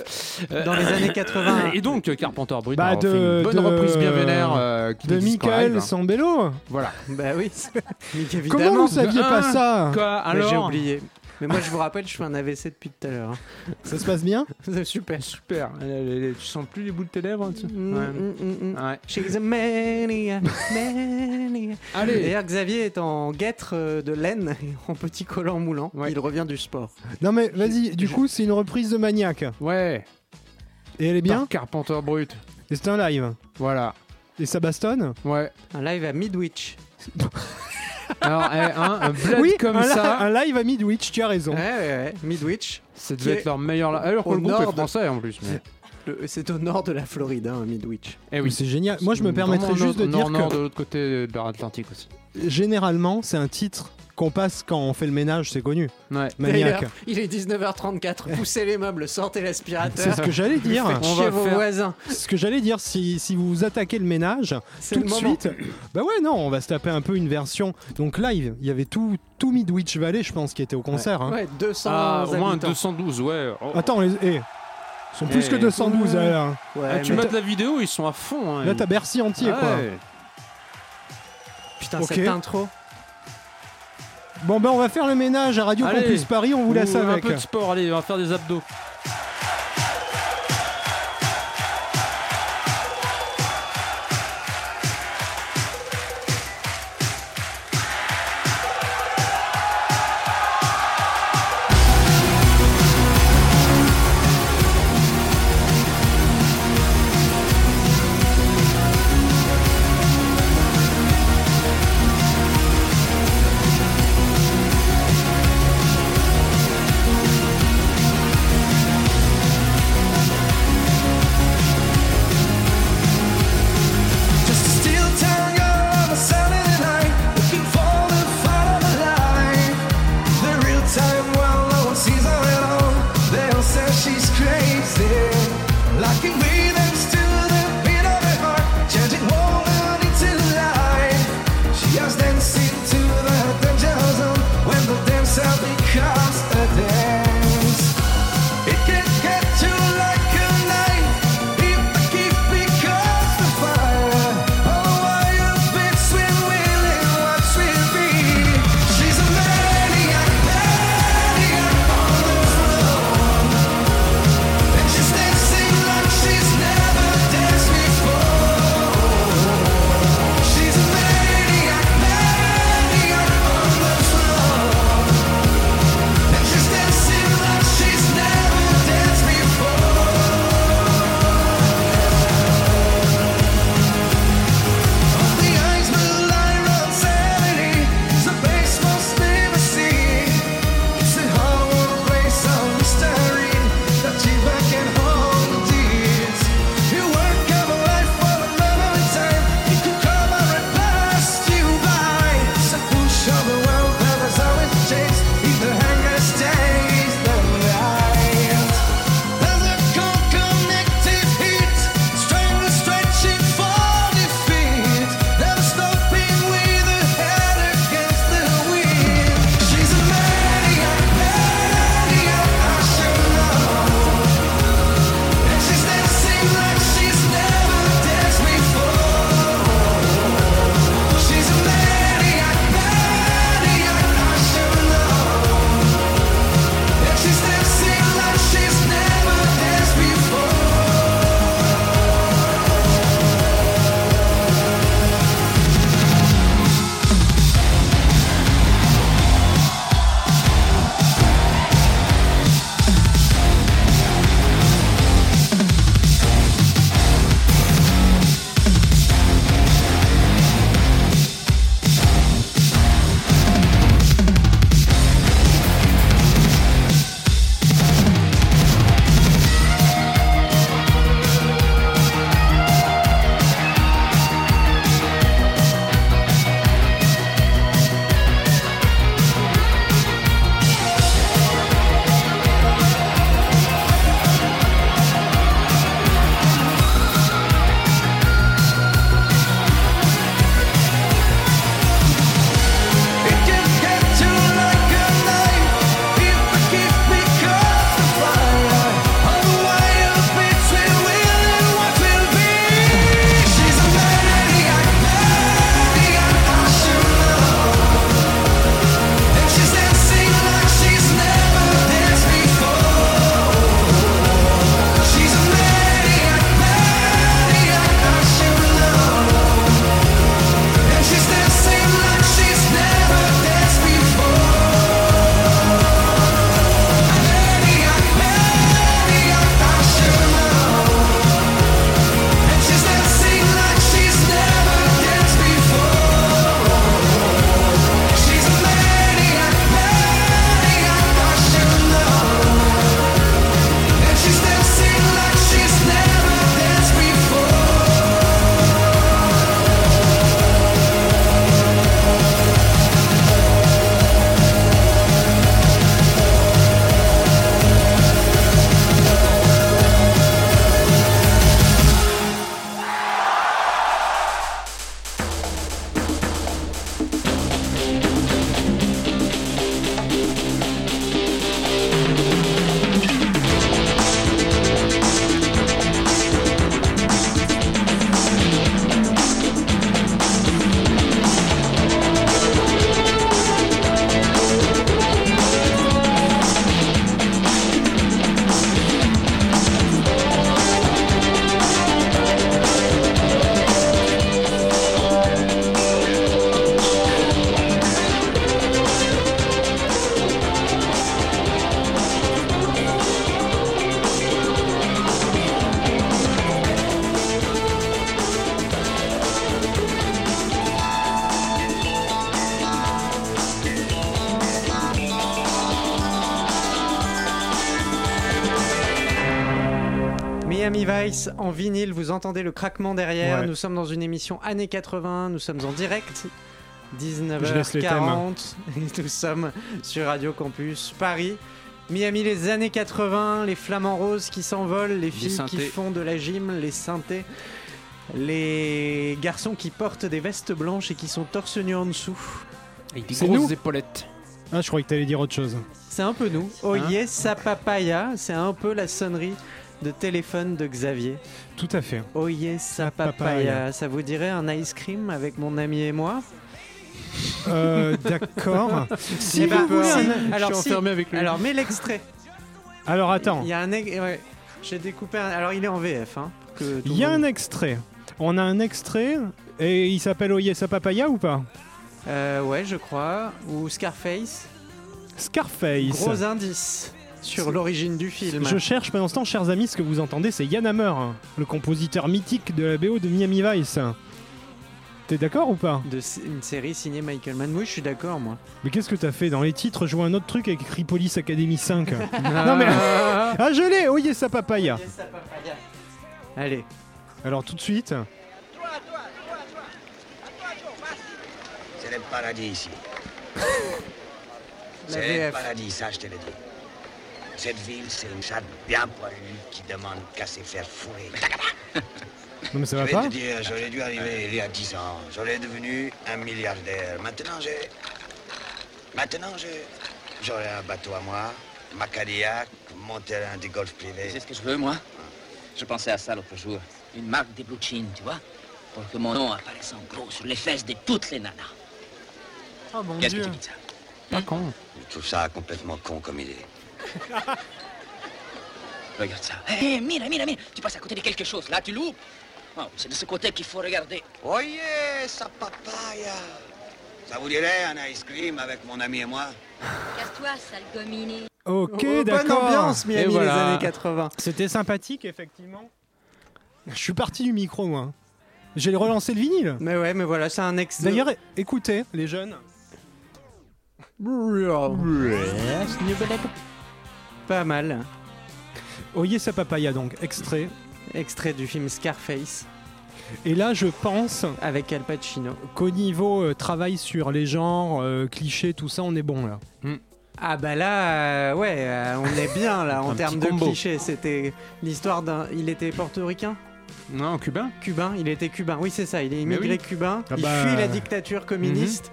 que. Euh, dans les années 80. Et donc Carpenter Brut Bah, a fait de- une bonne de- reprise bien vénère euh, qui De Michael. Sambello. Voilà. Bah oui. Comment vous saviez De pas un. ça Quoi Mais J'ai oublié. Mais moi, je vous rappelle, je fais un AVC depuis tout à l'heure. hein. Ça se passe bien? C'est super. Super. Euh, Tu sens plus les bouts de tes lèvres tu sais Mm, Ouais. mm, mm, mm. Ouais. She's a maniac, maniac. Allez. D'ailleurs, Xavier est en guêtre euh, de laine, en petit collant moulant. Ouais. Il revient du sport. Non, mais vas-y, du je- coup, c'est une reprise de Maniac. Ouais. Et elle est bien? Par Carpenter Brut. Et c'est un live. Voilà. Et ça bastonne Ouais. Un live à Midwich. Alors, eh, hein, un bled Oui, comme un, ça, un live à Midwich, tu as raison. Ouais, ouais, ouais. Midwich. ça devait être leur meilleur. Alors que le groupe est de- français en plus. Mais... C'est au nord de la Floride, hein, Midwich. Eh Oui, c'est génial. Moi, je me permettrais juste de dire nord, que de l'autre côté de l'Atlantique aussi. généralement, c'est un titre qu'on passe quand on fait le ménage, c'est connu. Ouais. D'ailleurs, il est 19h34. Poussez les meubles, sortez l'aspirateur. C'est ce que j'allais dire. Faites On chier va vos faire- voisins. Ce que j'allais dire, si, si vous attaquez le ménage, tout le de moment. suite, bah ouais, non, on va se taper un peu une version. Donc live, il y avait tout, tout Midwich Valley, je pense, qui était au concert. hein. Ouais, 200 Ah, au moins habitants. 212, ouais. Oh. Attends, les, eh, ils sont plus Eh. que 212 là. Ouais, Ah, tu mais mets de la vidéo, ils sont à fond. hein. Là, t'as Bercy entier, Ah quoi. Putain, Ok. cette intro. Bon, ben, on va faire le ménage à Radio Allez. Campus Paris, on vous laisse avec. Un peu de sport, allez, on va faire des abdos. En vinyle, vous entendez le craquement derrière. Ouais. Nous sommes dans une émission années 80, nous sommes en direct. Je laisse les 19h40. Et nous sommes sur Radio Campus Paris. Miami, les années 80, les flamants roses qui s'envolent, les filles qui font de la gym, les synthés, les garçons qui portent des vestes blanches et qui sont torse nu en dessous. Avec des C'est grosses nous épaulettes. Ah, je croyais que t'allais dire autre chose. C'est un peu nous. Oh Hein yes, sa papaya, c'est un peu la sonnerie de téléphone de Xavier. Tout à fait. Oh yes, sa papaya. papaya. Ça vous dirait un ice cream avec mon ami et moi? Euh, D'accord. si Eh vous ben, voulez un- Alors, si. avec Alors, mets l'extrait. Alors attends, Il y a un. ouais. J'ai découpé un. Alors, il est en VF. Hein, il y a monde- un extrait. On a un extrait et il s'appelle Oyesa Papaya ou pas? Euh, ouais, je crois. Ou Scarface. Scarface. Gros indice sur l'origine du film. Je cherche pendant ce temps, chers amis, ce que vous entendez, c'est Yann Hammer, hein, le compositeur mythique de la BO de Miami Vice. T'es d'accord ou pas? De une série signée Michael Mann. Oui, je suis d'accord, moi. Mais qu'est-ce que t'as fait Dans les titres, je vois un autre truc avec écrit Police Academy 5. non mais... Ah je l'ai Oyesa Papaya? Allez. Alors tout de suite... C'est le paradis ici. C'est le paradis, ça je te le dis. Cette ville, c'est une chatte bien poilue qui demande qu'à se faire fourrer. Non mais ça Je va vais pas te dire, j'aurais dû arriver il y a 10 ans. J'aurais devenu un milliardaire. Maintenant, j'ai... Maintenant, j'ai... J'aurai un bateau à moi, ma Cadillac, mon terrain de golf privé. C'est ce que je veux, moi? Je pensais à ça l'autre jour. Une marque des blue jeans, tu vois? Pour que mon nom apparaisse en gros sur les fesses de toutes les nanas. Oh mon Qu'est-ce que tu dis de ça? Pas con. Je trouve ça complètement con comme idée. Regarde ça. Hé, mira, mira, mira. Tu passes à côté de quelque chose. Là, tu loupes. Oh, c'est de ce côté qu'il faut regarder. Oyez, sa papaya Ça vous dirait un ice cream avec mon ami et moi? Casse-toi, sale gominé. Ok Oh, bonne d'accord ambiance, Miami, Et voilà. les années 80. C'était sympathique effectivement. Je suis parti du micro moi. J'ai relancé le vinyle. Mais ouais, mais voilà, c'est un extrait. D'ailleurs, écoutez les jeunes. Pas mal. Oyesa Papaya donc, extrait. Extrait du film Scarface Et là je pense avec Al Pacino. qu'au niveau euh, travail sur les genres, euh, clichés, tout ça, on est bon là. Ah bah là, euh, ouais, euh, on est bien là en termes de clichés. C'était l'histoire d'un. Il était portoricain? Non, cubain Cubain Il était cubain. Oui, c'est ça. Il est immigré oui. cubain. Ah il bah. fuit la dictature communiste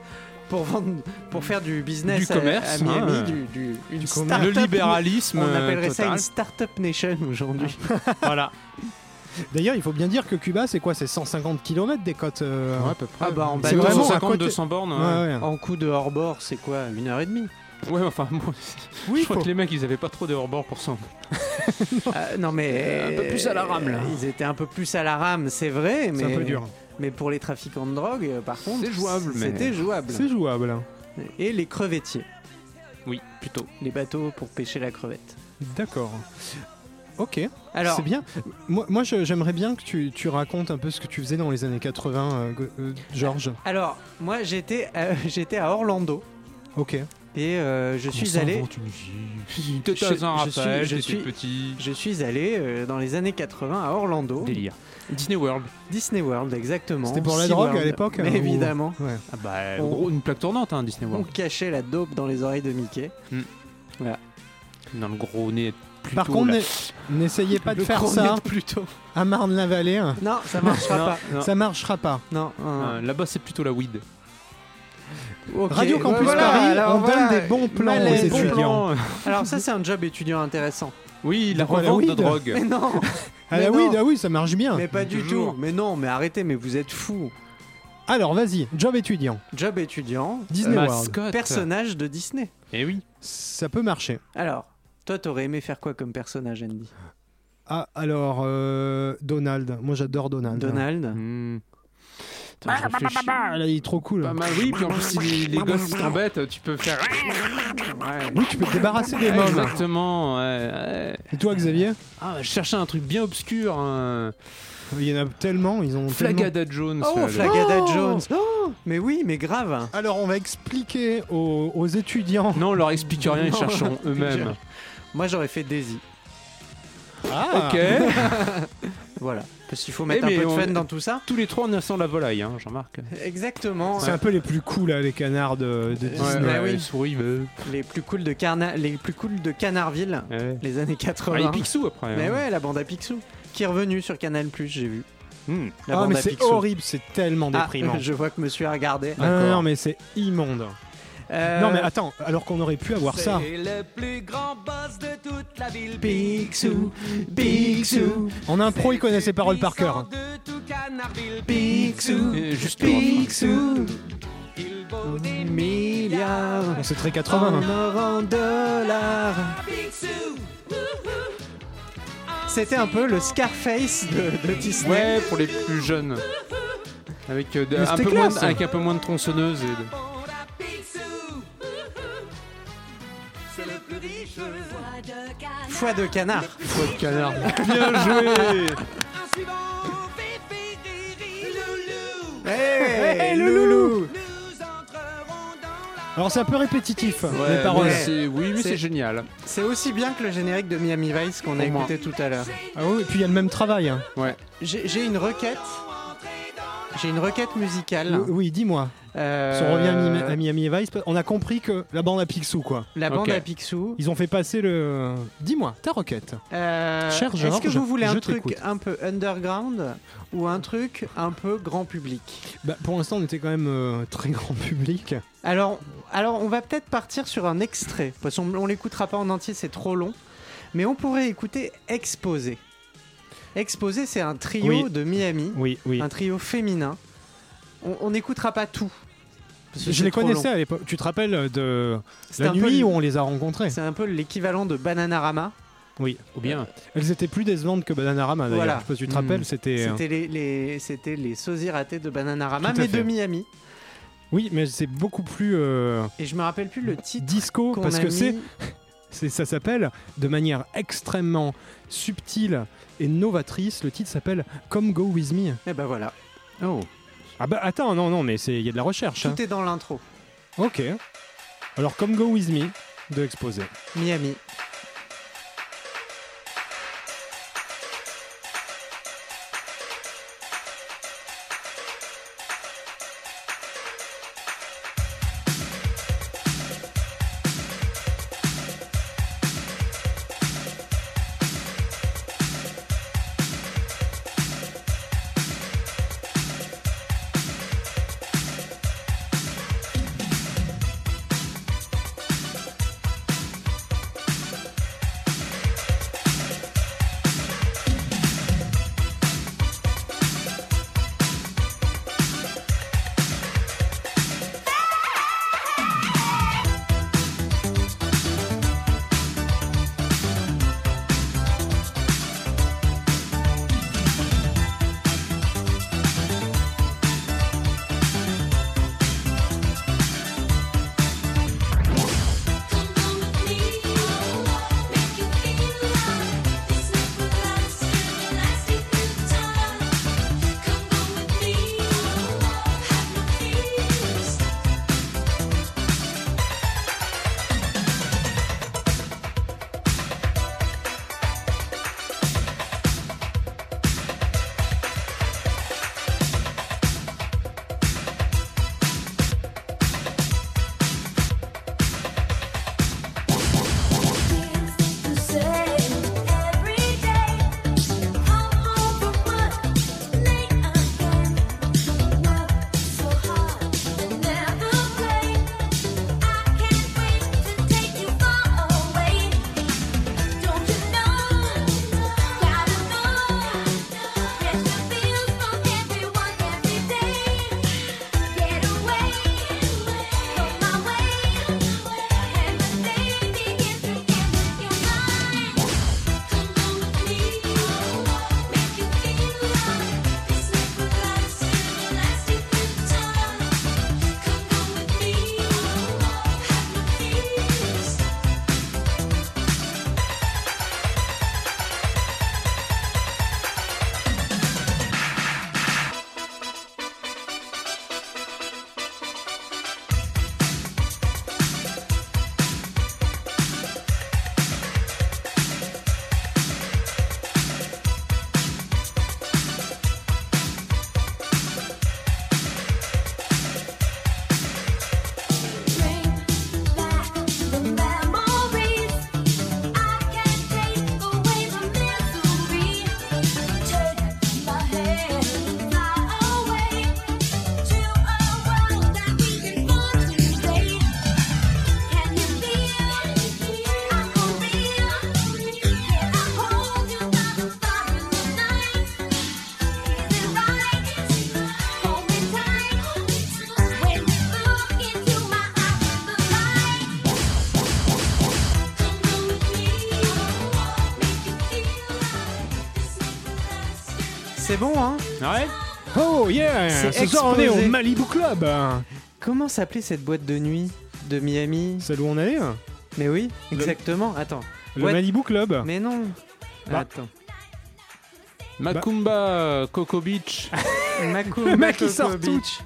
pour vendre, pour faire du business Du à- commerce, à, Miami, hein. du, du- une Du start-up. Le libéralisme. On euh, appellerait ça total. une start-up nation aujourd'hui. Voilà. D'ailleurs, il faut bien dire que Cuba, c'est quoi? C'est 150 km des côtes. euh, Ouais, à peu près. Ah bah en C'est bateau, vraiment à 150, côté- 200 bornes. Ouais, en coup de hors-bord, c'est quoi? Une heure et demie? Ouais, enfin, moi, Oui, je crois faut- que les mecs, ils avaient pas trop de hors-bord pour ça. Ah, Non mais Un peu plus à la rame, là. Ils étaient un peu plus à la rame, c'est vrai, mais c'est un peu dur. Mais pour les trafiquants de drogue, euh, par contre, C'est jouable, mais- C'était jouable. C'est jouable. Et les crevettiers, Oui, plutôt. les bateaux pour pêcher la crevette. D'accord. Ok, Alors, c'est bien. Moi, j'aimerais bien que tu, tu racontes un peu ce que tu faisais dans les années 80, euh, euh, Georges. alors moi j'étais euh, j'étais à Orlando Ok. Et euh, je suis allé Je- un je rappel, je j'étais suis- petit. je suis allé euh, dans les années 80 à Orlando, Délire. Disney World. Disney World exactement. C'était pour la drogue à l'époque hein, ou- évidemment. Ouais. Ah bah, On- gros, une plaque tournante, hein, Disney On World. cachait la dope dans les oreilles de Mickey. Dans le gros nez. Plutôt, Par contre, n'essayez pas de faire ça plutôt. à Marne-la-Vallée. hein. Non, ça marchera Non, pas. non. Ça marchera pas. Non. Euh, Là-bas, c'est plutôt la weed. Radio Campus voilà, Paris, alors on voilà, donne des bons plans aux étudiants. Alors ça c'est un job étudiant intéressant. Oui, la De revente de weed drogue. Mais non, Ah Mais non. weed, ah oui, ça marche bien. mais pas du Toujours. tout. Mais non, mais arrêtez, mais vous êtes fous. Alors, vas-y, job étudiant. Job étudiant, Disney World. Mascotte. personnage de Disney. Eh oui. Ça peut marcher. Alors, toi t'aurais aimé faire quoi comme personnage Andy? Ah, alors, euh, Donald. Moi, j'adore Donald. Donald Hmm. Attends, je réfléchis. Ah, là, il est trop cool. Pas mal, oui, puis en plus, si les, les gosses t'embêtent, tu peux faire. Oui, tu peux te débarrasser des mômes. Exactement, ouais, ouais. Et toi, Xavier? Ah, je cherchais un truc bien obscur. hein. Il y en a tellement, ils ont tellement... Flagada Jones. Oh, là, Flagada Oh Jones Mais oui, mais grave Alors, on va expliquer aux, aux étudiants. Non, on leur explique rien, ils chercheront eux-mêmes. Moi j'aurais fait Daisy. Ah. Ok. Voilà. Parce qu'il faut mettre Eh, un peu de fun dans tout ça. Tous les trois, on sent la volaille, hein, Jean-Marc. Exactement. C'est un peu les plus cool, là, les canards de, de Disney. bah oui. les souris, Les plus cool de Carna... les plus cool de Canardville, ouais. les années 80. Ah, et Picsou après. Mais hein. ouais, la bande à Picsou qui est revenue sur Canal j'ai vu. Hmm. La Ah, bande mais à c'est Picsou. horrible, c'est tellement Ah, déprimant. je vois que monsieur a regardé. Ah, non, non, mais c'est immonde. Euh, Non, mais attends, alors qu'on aurait pu avoir ça. le plus grand boss de toute la ville. Picsou, Picsou, En impro, il connaît ses paroles par cœur. De tout Canardville. Picsou, juste Picsou, Il vaut des milliards, Bon, c'est très en 80. or, en dollars. Picsou. C'était un peu le Scarface de, de Disney. Ouais, pour les plus jeunes. Avec, euh, un peu moins, de- avec un peu moins de tronçonneuses. Et de... Foie de canard. Foie de canard. Bien joué Loulou. Hey, loulou. Nous entrerons dans la Alors, c'est un peu répétitif, les paroles. mais c'est- oui, mais C'est- génial. C'est aussi bien que le générique de Miami Vice qu'on a écouté tout à l'heure. Ah oui, et puis il y a le même travail. hein. Ouais. J'ai j'ai une requête. J'ai une requête musicale. Oui, Oui, dis-moi. Euh, Si on revient à Mi- à Miami Vice, on a compris que la bande à Picsou, quoi. La bande à Picsou. Ils ont fait passer le. Dis-moi, ta requête. Euh, Cher Est-ce que vous voulez un truc un peu underground ou un truc un peu grand public? Bah, pour l'instant, on était quand même euh, très grand public. alors, alors, on va peut-être partir sur un extrait. Parce qu'on on l'écoutera pas en entier, c'est trop long. Mais on pourrait écouter Exposé. Exposé, c'est un trio Oui. de Miami, Oui, oui. un trio féminin. On- n'écoutera pas tout. Je les connaissais long. à l'époque. Tu te rappelles de C'est la un peu nuit où on les a rencontrés C'est un peu l'équivalent de Bananarama. Oui. Ou bien. Elles étaient plus décevantes que Bananarama d'ailleurs. Voilà. Je sais pas si tu te Hmm. rappelles, c'était. euh, C'était les, les- c'était les sosies ratés de Bananarama, mais de. Miami. Oui, mais c'est beaucoup plus euh, Et je me rappelle plus le titre. disco parce a que mis. c'est, ça s'appelle de manière extrêmement subtile et novatrice. Le titre s'appelle Come Go With Me. Et ben voilà. Oh. Ah bah attends, non, non, mais c'est il y a de la recherche. hein. Tout est dans l'intro. Ok. Alors Come Go With Me de Exposé. Miami. C'est bon, hein Ouais. Oh yeah C'est Ce soir, on est au. Malibu Club Comment s'appelait cette boîte de nuit de Miami Celle où on allait Mais oui, Le- exactement. Attends. Le Boîte- Malibu Club Mais non. Bah. Attends. Macumba Coco Beach. Macumba Le mec, il Coco sort tout. Beach.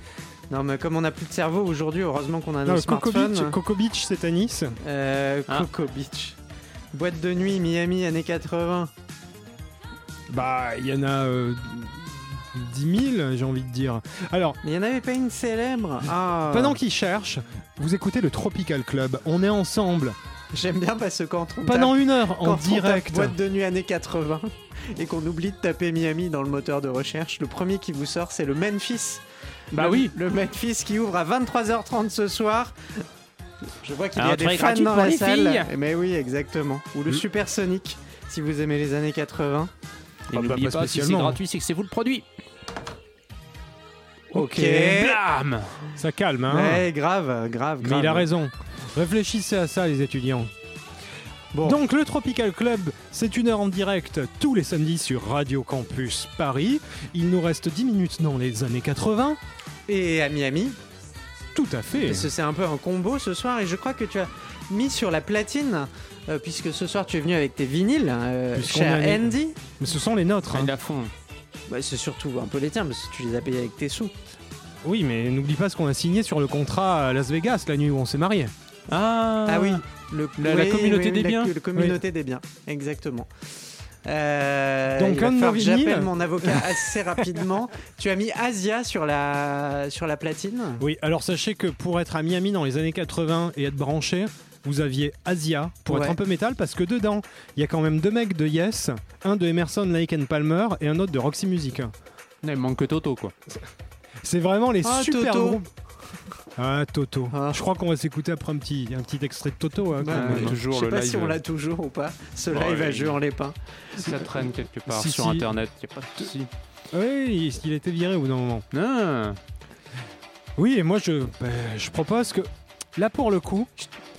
Non, mais comme on n'a plus de cerveau aujourd'hui, heureusement qu'on a Non, nos Coco smartphones. Beach, Coco Beach, c'est à Nice. Euh, Ah. Coco Beach. Boîte de nuit Miami années 80. Bah, il y en a euh, 10 000, j'ai envie de dire. Alors, Mais il n'y en avait pas une célèbre Ah. pendant qu'ils cherchent, vous écoutez le Tropical Club. On est ensemble J'aime bien parce que quand on pendant tape- une heure quand en on tape direct. boîte de nuit années 80 et qu'on oublie de taper Miami dans le moteur de recherche, le premier qui vous sort c'est le Memphis. Bah Le- oui. Le Memphis qui ouvre à 23h30 ce soir. Je vois qu'il y a des fans dans la salle. filles. Mais oui, exactement. Ou le Mm. Supersonic si vous aimez les années 80. Et bah, n'oubliez pas pas, si c'est spécialement. gratuit, c'est que c'est vous le produit. Ok. Blam Ça calme, hein Ouais, grave, grave, Mais grave. il a raison. Réfléchissez à ça, les étudiants. Bon. Donc, le Tropical Club, c'est une heure en direct tous les samedis sur Radio Campus Paris. Il nous reste 10 minutes dans les années 80. Et à Miami, Tout à fait. Parce que c'est un peu un combo ce soir et je crois que tu as mis sur la platine, euh, puisque ce soir tu es venu avec tes vinyles, euh, Puisqu'on cher les- Andy. Mais ce sont les nôtres. hein. Il a fond. Bah, c'est surtout un peu les tiens, parce que tu les as payés avec tes sous. Oui, mais n'oublie pas ce qu'on a signé sur le contrat à Las Vegas la nuit où on s'est marié. Ah, Ah oui, le, La- la communauté oui, des la- biens. La communauté des biens, exactement. Euh, Donc, il va un de nos falloir que j'appelle mon avocat assez rapidement. tu as mis Asia sur la, sur la platine? Oui, alors sachez que pour être à Miami dans les années 80 et être branché, vous aviez Asia pour Ouais. être un peu métal parce que dedans, il y a quand même deux mecs de Yes, un de Emerson, Lake and Palmer et un autre de Roxy Music. Il manque que Toto, quoi. C'est vraiment les Ah, super Toto. groupes. Ah, Toto. Ah. Je crois qu'on va s'écouter après un petit, un petit extrait de Toto. hein, Bah, je sais le pas live. si on l'a toujours ou pas. Ce Ouais. live à jeu en lépin. Ça traîne quelque part Si, sur si. internet, y a pas de souci. Oui, il a été viré au bout d'un moment. Ah, Oui, et moi je, ben, je propose que, là pour le coup,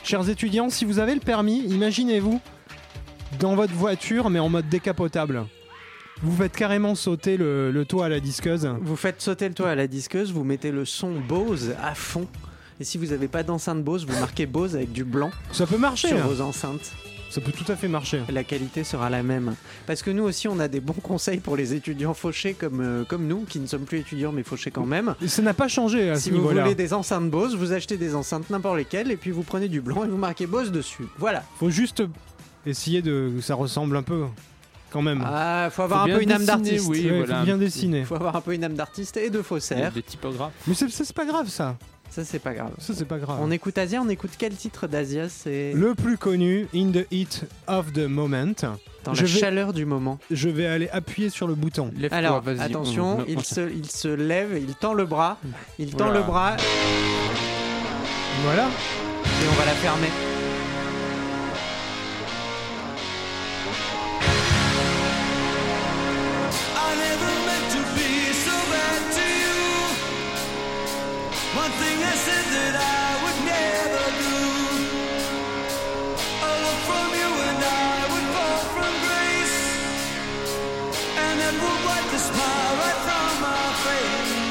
chers étudiants, si vous avez le permis, imaginez-vous dans votre voiture mais en mode décapotable. Vous faites carrément sauter le, le toit à la disqueuse. Vous faites sauter le toit à la disqueuse, vous mettez le son Bose à fond. Et si vous n'avez pas d'enceinte Bose, vous marquez Bose avec du blanc Ça peut marcher, sur hein. vos enceintes. Ça peut tout à fait marcher. La qualité sera la même. Parce que nous aussi, on a des bons conseils pour les étudiants fauchés comme, euh, comme nous, qui ne sommes plus étudiants mais fauchés quand même. Et ça n'a pas changé à Si ce vous voulez des enceintes Bose, vous achetez des enceintes n'importe lesquelles et puis vous prenez du blanc et vous marquez Bose dessus. Voilà. Faut juste essayer de que ça ressemble un peu, quand même. Ah, faut avoir Faut un peu une âme d'artiste. oui. Ouais, voilà. faut bien dessiner. Faut avoir un peu une âme d'artiste et de faussaire. des typographes. Mais c'est pas grave ça. Ça, c'est pas grave. Ça c'est pas grave. On écoute Asia, on écoute quel titre d'Asia C'est Le plus connu, In the Heat of the Moment. dans je la vais- chaleur du moment. Je vais aller appuyer sur le bouton. Alors, vas-y. attention, On- on- il, se, il se lève, il tend le bras, il tend Voilà. le bras Voilà. et on va la fermer. Would wipe the smile right from my face.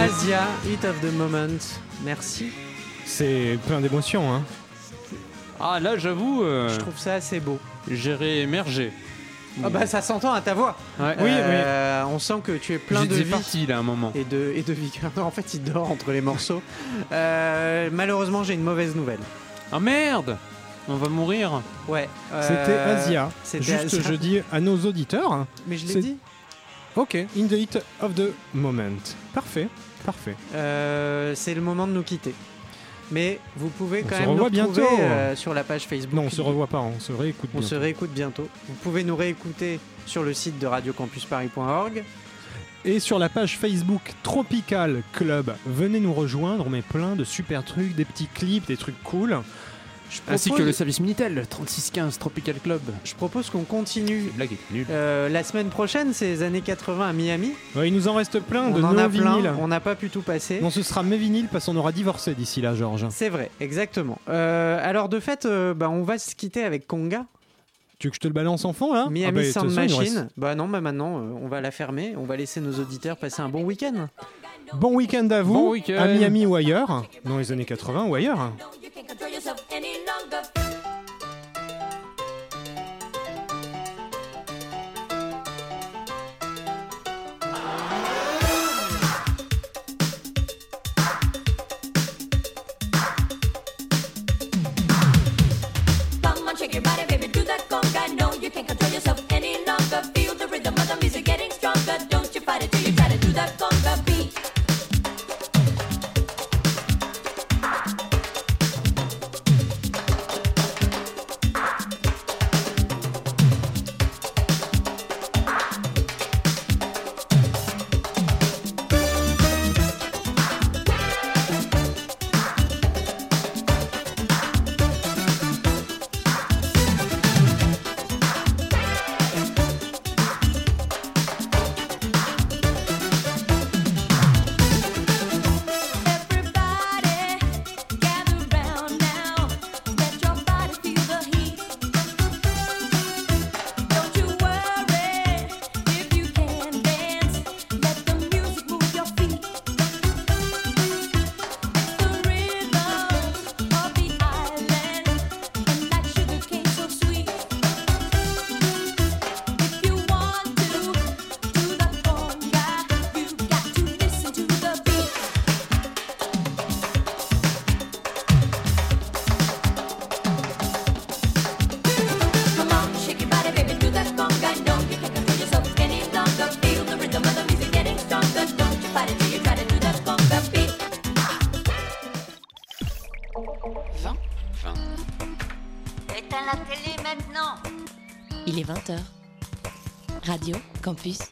Asia, Hit of the Moment. Merci. c'est plein d'émotions. Hein. Ah là, j'avoue, euh, Je trouve ça assez beau. j'ai réémergé. Ah bah ça s'entend à ta voix. Ouais. Oui, Euh, On sent que tu es plein de J'étais vie. parti là un moment. et de, et de vigueur. Non, en fait, il dort entre les morceaux. Euh, malheureusement, j'ai une mauvaise nouvelle. Ah merde On va mourir. Ouais. euh, C'était Asia. C'était Juste, Asia. je dis à nos auditeurs. Mais je l'ai c'est- dit. Ok, in the heat of the moment. Parfait, parfait. Euh, c'est le moment de nous quitter. Mais vous pouvez On quand même nous retrouver bientôt. euh, sur la page Facebook. Non, on se revoit pas, on se réécoute On se réécoute bientôt. Vous pouvez nous réécouter sur le site de radiocampusparis.org. Et sur la page Facebook Tropical Club, venez nous rejoindre, on met plein de super trucs, des petits clips, des trucs cool. Je Ainsi propose- que le service Minitel 3615 Tropical Club. Je propose qu'on continue La blague est nulle. euh, la semaine prochaine, c'est les années 80 à Miami. Ouais, il nous en reste plein On de en nos a plein, vinyles. on n'a pas pu tout passer. Non, ce sera mes vinyles parce qu'on aura divorcé d'ici là, Georges. C'est vrai, exactement. Euh, alors de fait, euh, bah, on va se quitter avec Conga, Tu veux que je te le balance en fond là? Miami Ah bah, Sound Machine. reste- Bah non, bah maintenant, euh, on va la fermer. On va laisser nos auditeurs passer un bon week-end. Bon week-end à vous, Bon à Miami ou ailleurs, dans les années 80 ou ailleurs. Campus